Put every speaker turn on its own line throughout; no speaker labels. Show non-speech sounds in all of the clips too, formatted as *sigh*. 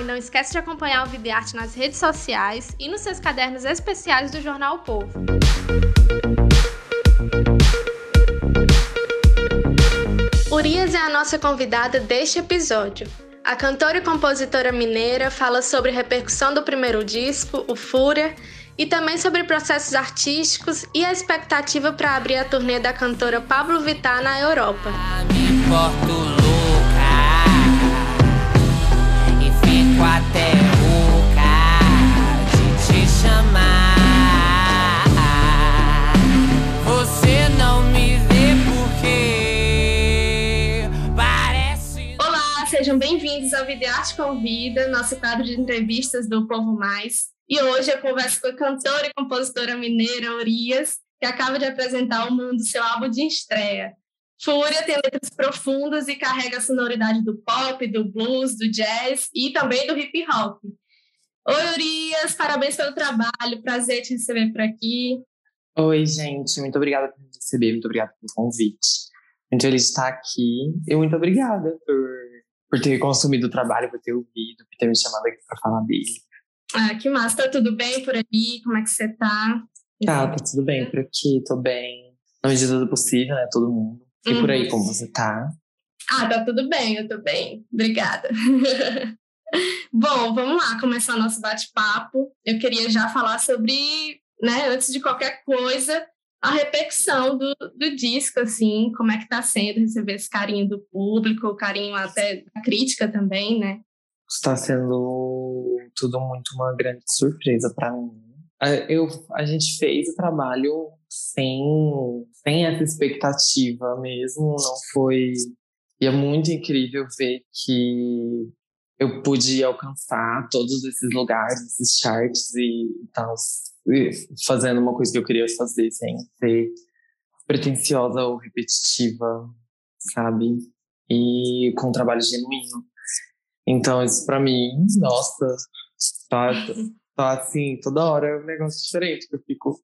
E não esquece de acompanhar o Vida e Arte nas redes sociais e nos seus cadernos especiais do Jornal o Povo. Urias é a nossa convidada deste episódio. A cantora e compositora mineira fala sobre a repercussão do primeiro disco, o Fúria, e também sobre processos artísticos e a expectativa para abrir a turnê da cantora Pablo Vittar na Europa. Convida, nosso quadro de entrevistas do Povo Mais. E hoje eu converso com a cantora e compositora mineira Urias, que acaba de apresentar ao mundo seu álbum de estreia. Fúria tem letras profundas e carrega a sonoridade do pop, do blues, do jazz e também do hip hop. Oi, Urias, parabéns pelo trabalho, prazer te receber por aqui.
Oi, gente, muito obrigada por me receber, muito obrigada pelo convite. Muito feliz de estar aqui e muito obrigada por por ter consumido o trabalho, por ter ouvido, por ter me chamado aqui para falar dele.
Ah, que massa. Tá tudo bem por aí? Como é que você tá?
Tá, tá tudo bem por aqui, tô bem. Na medida do possível, né? Todo mundo. E uhum. por aí, uhum. como você tá?
Ah, tá tudo bem, eu tô bem. Obrigada. *laughs* Bom, vamos lá começar nosso bate-papo. Eu queria já falar sobre, né, antes de qualquer coisa, a repercussão do, do disco, assim, como é que está sendo receber esse carinho do público, o carinho até da crítica também, né?
Está sendo tudo muito uma grande surpresa para mim. Eu, a gente fez o trabalho sem, sem essa expectativa mesmo, não foi... E é muito incrível ver que eu pude alcançar todos esses lugares, esses charts e tal, fazendo uma coisa que eu queria fazer sem ser pretensiosa ou repetitiva, sabe? E com um trabalho genuíno. Então, isso para mim, nossa, tá, tá assim, toda hora é um negócio diferente. Eu fico,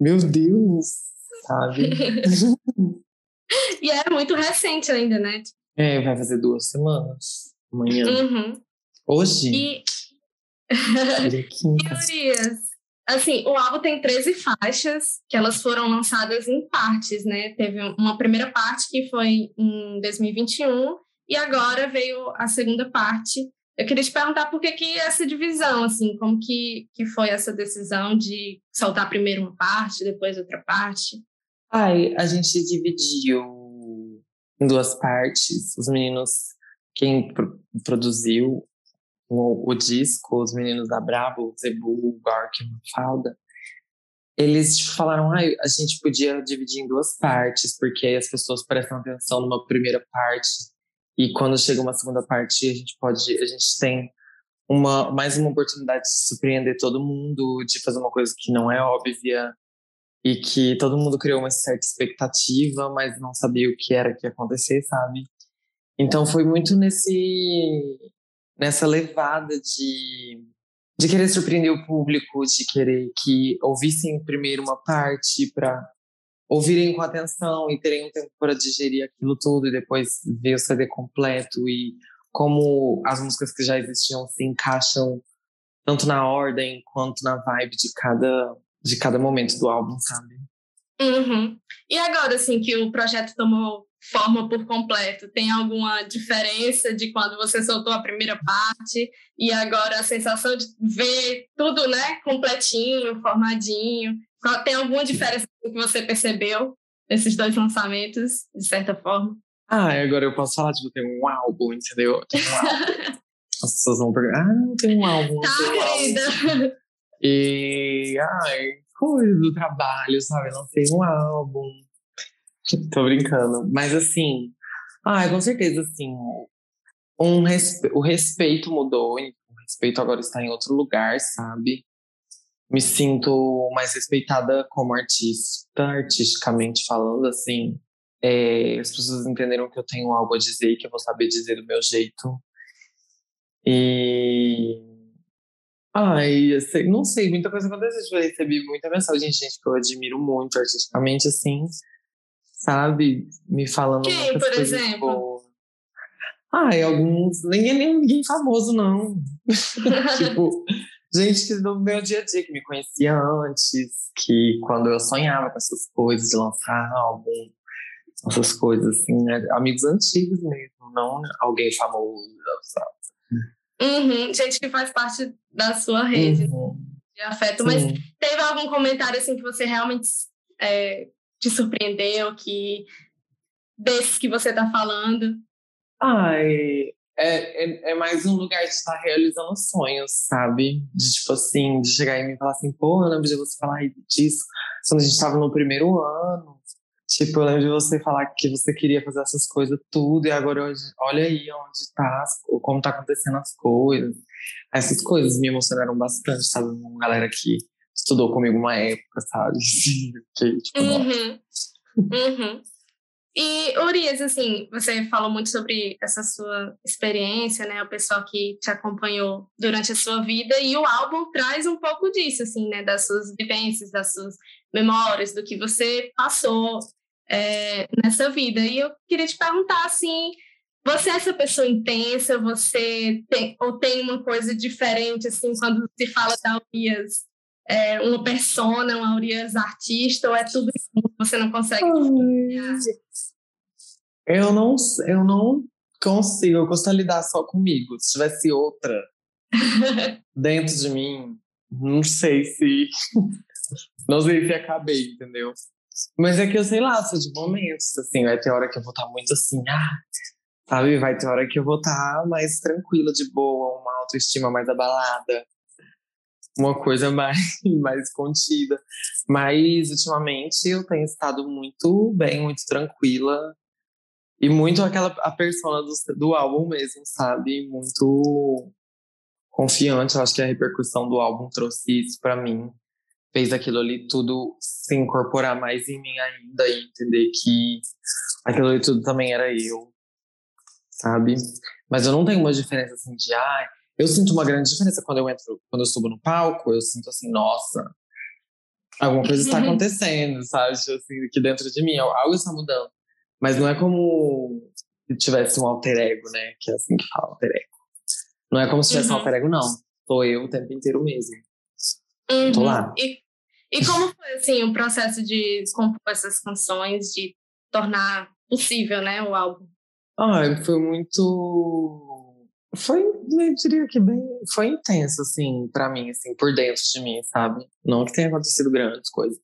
meu Deus, sabe? *laughs*
e é muito recente ainda, né?
É, vai fazer duas semanas amanhã.
Uhum.
Hoje.
E... *laughs* Teorias. Assim, o álbum tem 13 faixas, que elas foram lançadas em partes, né? Teve uma primeira parte que foi em 2021 e agora veio a segunda parte. Eu queria te perguntar por que, que essa divisão, assim, como que, que foi essa decisão de soltar primeiro uma parte, depois outra parte?
Ai, a gente dividiu em duas partes. Os meninos, quem produziu o, o disco, os meninos da Brabo, Zebu, Gork e Mafalda, eles falaram, ah, a gente podia dividir em duas partes, porque aí as pessoas prestam atenção numa primeira parte e quando chega uma segunda parte a gente pode, a gente tem uma mais uma oportunidade de surpreender todo mundo, de fazer uma coisa que não é óbvia e que todo mundo criou uma certa expectativa, mas não sabia o que era que ia acontecer, sabe? Então foi muito nesse nessa levada de, de querer surpreender o público, de querer que ouvissem primeiro uma parte para ouvirem com atenção e terem um tempo para digerir aquilo tudo e depois ver o CD completo e como as músicas que já existiam se encaixam tanto na ordem quanto na vibe de cada de cada momento do álbum, sabe?
Uhum. E agora, assim, que o projeto tomou forma por completo? Tem alguma diferença de quando você soltou a primeira parte e agora a sensação de ver tudo, né, completinho, formadinho? Tem alguma diferença que você percebeu nesses dois lançamentos, de certa forma?
Ah, agora eu posso falar, tipo, tem um álbum, entendeu? Tem um álbum. *laughs* As pessoas vão perguntar, ah, não tem um álbum.
Tá,
um
querida.
Álbum. E, ai, coisa do trabalho, sabe? Não tem um álbum *laughs* Tô brincando. Mas assim, ah, com certeza, assim, um respe... o respeito mudou, o respeito agora está em outro lugar, sabe? Me sinto mais respeitada como artista, artisticamente falando, assim. É, as pessoas entenderam que eu tenho algo a dizer que eu vou saber dizer do meu jeito. E. Ai, sei, não sei, muita coisa aconteceu. Eu recebi muita mensagem de gente que eu admiro muito artisticamente, assim, sabe? Me falando
Quem, por
coisas
exemplo?
boas. Ai, alguns. Ninguém, nem ninguém famoso, não. *laughs* tipo, gente que no meu dia a dia que me conhecia antes, que quando eu sonhava com essas coisas de lançar álbum, essas coisas assim, né? Amigos antigos mesmo, não alguém famoso, sabe?
Uhum, gente que faz parte da sua rede
Uhum,
de afeto. Mas
sim.
teve algum comentário assim que você realmente é, te surpreendeu, que desses que você tá falando?
Ai, é, é, é mais um lugar de estar realizando sonhos, sabe? De tipo assim, de chegar e falar assim, pô, eu lembro de você falar disso quando a gente tava no primeiro ano. Tipo, eu lembro de você falar que você queria fazer essas coisas tudo, e agora hoje, olha aí onde tá, como tá acontecendo as coisas. Essas coisas me emocionaram bastante, sabe? Uma galera que estudou comigo uma época, sabe? *laughs* que, tipo.
Uhum. Uhum. E, Urias, assim, você falou muito sobre essa sua experiência, né? O pessoal que te acompanhou durante a sua vida, e o álbum traz um pouco disso, assim, né? Das suas vivências, das suas memórias, do que você passou é, nessa vida. E eu queria te perguntar, assim, você é essa pessoa intensa? Você tem, ou tem uma coisa diferente, assim, quando se fala da Urias, é, uma persona, uma Urias artista, ou é tudo isso que você não consegue
Eu não, eu não consigo, eu gosto de lidar só comigo. Se tivesse outra *laughs* dentro de mim, não sei se. *laughs* Não sei se acabei, entendeu? Mas é que eu sei lá, sou de momentos, assim, vai ter hora que eu vou estar muito assim, ah, sabe? Vai ter hora que eu vou estar mais tranquila, de boa, uma autoestima mais abalada, uma coisa *laughs* mais, mais contida. Mas ultimamente eu tenho estado muito bem, muito tranquila. E muito aquela a persona do, do álbum mesmo, sabe? Muito confiante. Eu acho que a repercussão do álbum trouxe isso pra mim. Fez aquilo ali tudo se incorporar mais em mim ainda e entender que aquilo ali tudo também era eu, sabe? Mas eu não tenho uma diferença assim de, ai, eu sinto uma grande diferença quando eu entro, quando eu subo no palco, eu sinto assim, nossa, alguma coisa está acontecendo, sabe? Tipo Assim, aqui dentro de mim, algo está mudando. Mas não é como se tivesse um alter ego, né? Que é assim que fala, alter ego. Não é como se tivesse um
Uhum.
alter ego, não. Sou eu o tempo inteiro mesmo.
Uhum.
Tô lá.
E, e como foi assim o processo de compor essas canções, de tornar possível, né, o álbum?
Ai, foi muito. Foi, eu diria que bem. Foi intenso, assim, pra mim, assim, por dentro de mim, sabe? Não que tenha acontecido grandes coisas.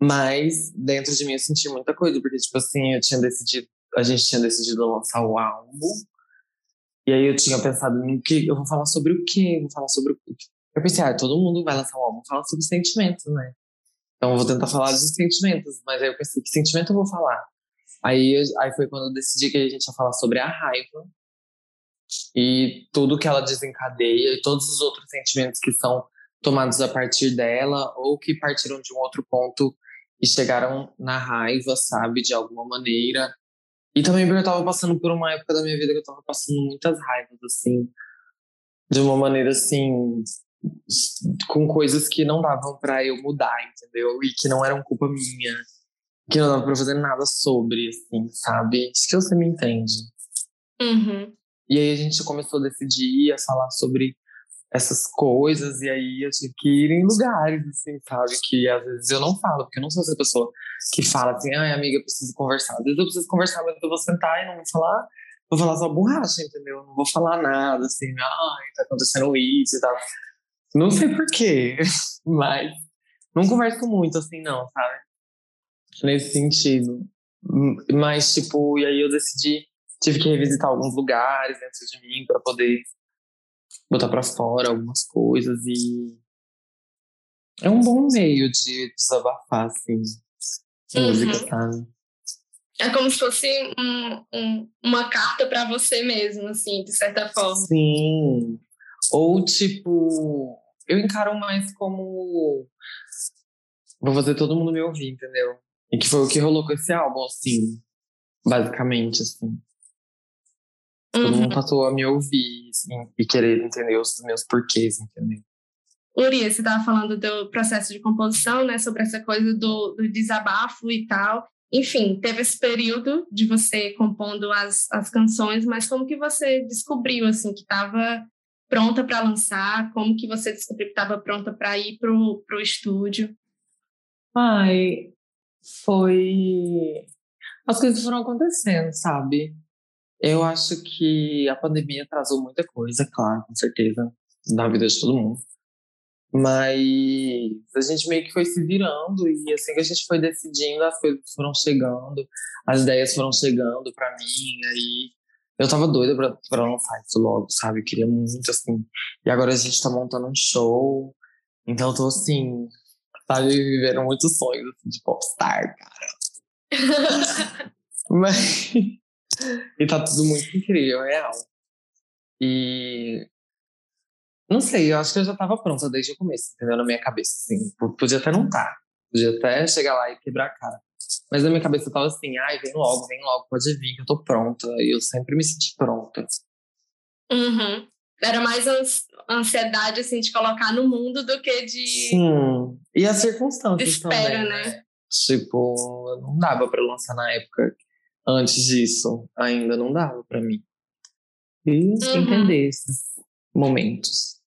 Mas dentro de mim eu senti muita coisa, porque, tipo assim, eu tinha decidido. A gente tinha decidido lançar o álbum. E aí eu tinha pensado no que. Eu vou falar sobre o quê? Eu vou falar sobre o quê? Eu pensei, ah, todo mundo vai lançar um álbum, fala sobre sentimentos, né? Então eu vou tentar falar de sentimentos, mas aí eu pensei, que sentimento eu vou falar? Aí, eu- aí foi quando eu decidi que a gente ia falar sobre a raiva e tudo que ela desencadeia e todos os outros sentimentos que são tomados a partir dela ou que partiram de um outro ponto e chegaram na raiva, sabe, de alguma maneira. E também porque eu tava passando por uma época da minha vida que eu tava passando muitas raivas, assim, de uma maneira assim, com coisas que não davam pra eu mudar, entendeu? E que não eram culpa minha, que não dava pra fazer nada sobre, assim, sabe? Acho que você me entende.
Uhum.
E aí a gente começou a decidir, a falar sobre essas coisas, e aí eu tive que ir em lugares, assim, sabe? Que às vezes eu não falo, porque eu não sou essa pessoa que fala assim, ai, amiga, eu preciso conversar. Às vezes eu preciso conversar, mas eu vou sentar e não vou falar, vou falar só borracha, entendeu? Não vou falar nada, assim, ai, tá acontecendo isso e tal. Não sei porquê, *laughs* mas não converso muito, assim, não, sabe? Nesse sentido. Mas, tipo, e aí eu decidi, tive que revisitar alguns lugares dentro de mim para poder botar para fora algumas coisas e é um bom meio de desabafar, assim,
Uhum.
música, sabe?
É como se fosse um, um, uma carta para você mesmo, assim, de certa forma.
Sim. Ou tipo, eu encaro mais como vou fazer todo mundo me ouvir, entendeu? E que foi o que rolou com esse álbum, assim, basicamente, assim. Uhum. Todo mundo uhum. passou a me ouvir assim, e querer entender os meus porquês, entendeu?
Urias, você estava falando do processo de composição, né? Sobre essa coisa do, do, desabafo e tal. Enfim, teve esse período de você compondo as, as canções, mas como que você descobriu, assim, que estava pronta para lançar? Como que você descobriu que estava pronta para ir para o estúdio?
Ai, foi... As coisas foram acontecendo, sabe? Eu acho que a pandemia atrasou muita coisa, claro, com certeza, na vida de todo mundo. Mas a gente meio que foi se virando e assim que a gente foi decidindo, as coisas foram chegando, as ideias foram chegando para mim, aí eu tava doida pra, pra lançar isso logo, sabe? Eu queria muito, assim. E agora a gente tá montando um show, então eu tô assim, sabe? Vivendo muitos sonhos assim, de popstar, cara. *laughs* Mas. E tá tudo muito incrível, real. E não sei, eu acho que eu já tava pronta desde o começo, entendeu? Na minha cabeça, assim. Podia até não estar. Tá. Podia até chegar lá e quebrar a cara. Mas na minha cabeça eu tava assim, ai, vem logo, vem logo, pode vir, que eu tô pronta. E eu sempre me senti pronta.
Uhum. Era mais ansiedade, assim, de colocar no mundo do que de...
Sim, e as circunstâncias
espera,
também,
né? né?
Tipo, não dava pra lançar na época. Antes disso, ainda não dava pra mim. E uhum. entender esses momentos.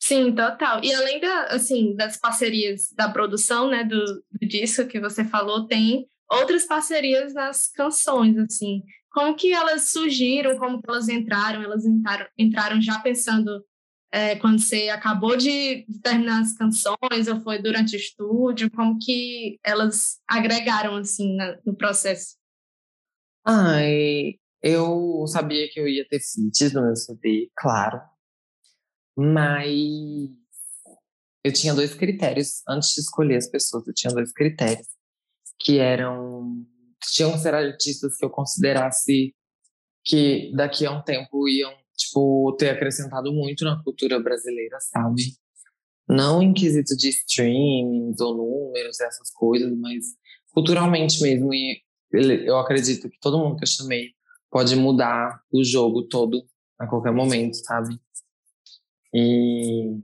Sim, total. E além da, assim, das parcerias da produção, né, do, do disco que você falou, tem outras parcerias nas canções, assim. Como que elas surgiram, como que elas entraram? Elas entraram, entraram já pensando é, quando você acabou de, de, terminar as canções ou foi durante o estúdio? Como que elas agregaram, assim, na, no processo?
Ai, eu sabia que eu ia ter feats no meu CD, claro. Mas eu tinha dois critérios antes de escolher as pessoas. Eu tinha dois critérios que eram tinham que ser artistas que eu considerasse que daqui a um tempo iam tipo ter acrescentado muito na cultura brasileira, sabe? Não em quesito de streamings ou números, essas coisas, mas culturalmente mesmo. E eu acredito que todo mundo que eu chamei pode mudar o jogo todo a qualquer momento, sabe? E,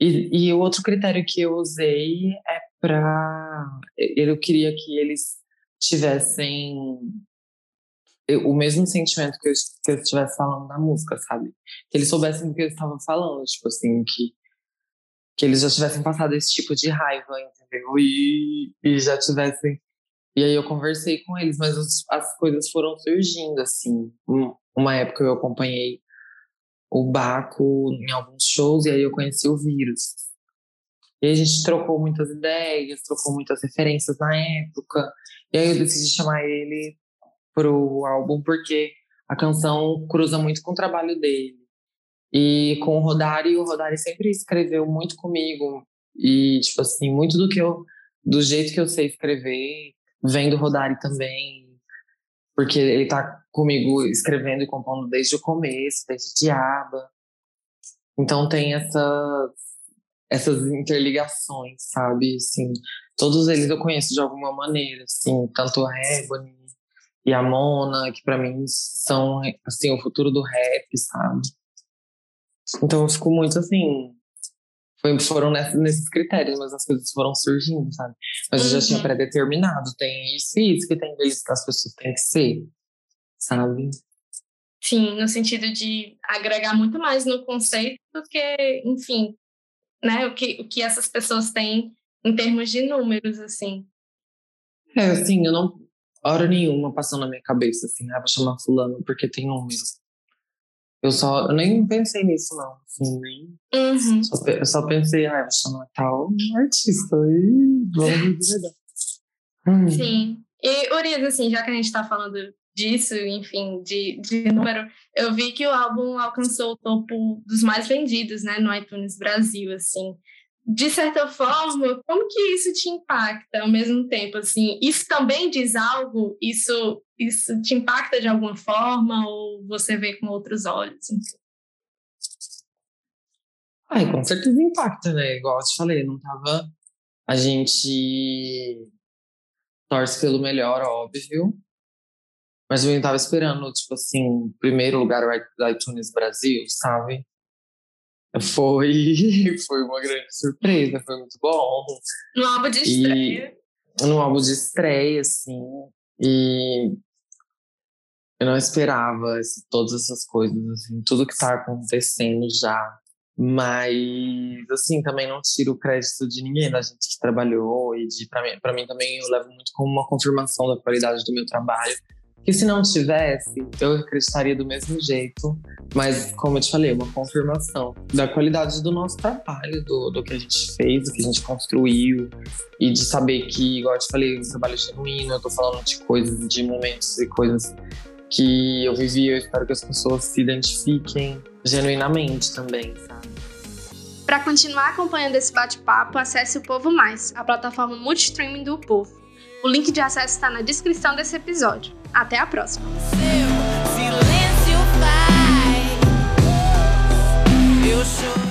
e, e o outro critério que eu usei é para. Eu queria que eles tivessem o mesmo sentimento que eu, que eu estivesse falando na música, sabe? Que eles soubessem do que eu estava falando, tipo assim, que, que eles já tivessem passado esse tipo de raiva, entendeu? E, e já tivessem. E aí eu conversei com eles, mas as, as coisas foram surgindo, assim. Uma época eu acompanhei o Baco em alguns shows e aí eu conheci o Vírus. E a gente trocou muitas ideias, trocou muitas referências na época. E aí eu decidi chamar ele pro álbum porque a canção cruza muito com o trabalho dele. E com o Rodari, o Rodari sempre escreveu muito comigo. E, tipo assim, muito do que eu, do jeito que eu sei escrever, vem do Rodari também porque ele está comigo escrevendo e compondo desde o começo, desde Diaba. Então tem essas, essas interligações, sabe? Assim, todos eles eu conheço de alguma maneira, assim, tanto a Ebony e a Mona, que para mim são assim o futuro do rap, sabe? Então eu fico muito assim, foi, foram nesses critérios, mas as coisas foram surgindo, sabe? Mas eu já tinha uhum. pré-determinado, tem isso e isso que tem vezes que as pessoas têm que ser, sabe?
Sim, no sentido de agregar muito mais no conceito do que, enfim, né, o que, o que essas pessoas têm em termos de números, assim.
É, assim, eu não, hora nenhuma passou na minha cabeça, assim, ah, vou chamar fulano porque tem números. Eu só eu nem pensei nisso, não. Assim, nem, uhum. só, eu só pensei, ah, vou chamar tal artista e vamos de verdade.
Hum. Sim. E, Urias, assim, já que a gente está falando disso, enfim, de, de número, eu vi que o álbum alcançou o topo dos mais vendidos, né, no iTunes Brasil, assim. De certa forma, como que isso te impacta ao mesmo tempo? Assim, isso também diz algo? Isso, isso te impacta de alguma forma ou você vê com outros olhos?
Ai, com certeza impacta, né? Igual eu te falei, não tava. A gente torce pelo melhor, óbvio. Mas eu não tava esperando, tipo assim, primeiro lugar o iTunes Brasil, sabe? Foi, *laughs* foi uma grande surpresa, foi muito bom.
No álbum de estreia.
E, no álbum de estreia, assim. E eu não esperava esse, todas essas coisas, assim, tudo que tá acontecendo já. Mas, assim, também não tiro o crédito de ninguém, da gente que trabalhou. E pra, mim, pra mim também eu levo muito como uma confirmação da qualidade do meu trabalho. Que se não tivesse, eu acreditaria do mesmo jeito. Mas, como eu te falei, uma confirmação da qualidade do nosso trabalho, do, do que a gente fez, do que a gente construiu. E de saber que, igual eu te falei, um trabalho genuíno, eu tô falando de coisas, de momentos e coisas que eu vivi. Eu espero que as pessoas se identifiquem genuinamente também, sabe?
Para continuar acompanhando esse bate-papo, acesse o Povo Mais, a plataforma multistreaming do Povo. O link de acesso está na descrição desse episódio. Até a próxima! Seu silêncio eu.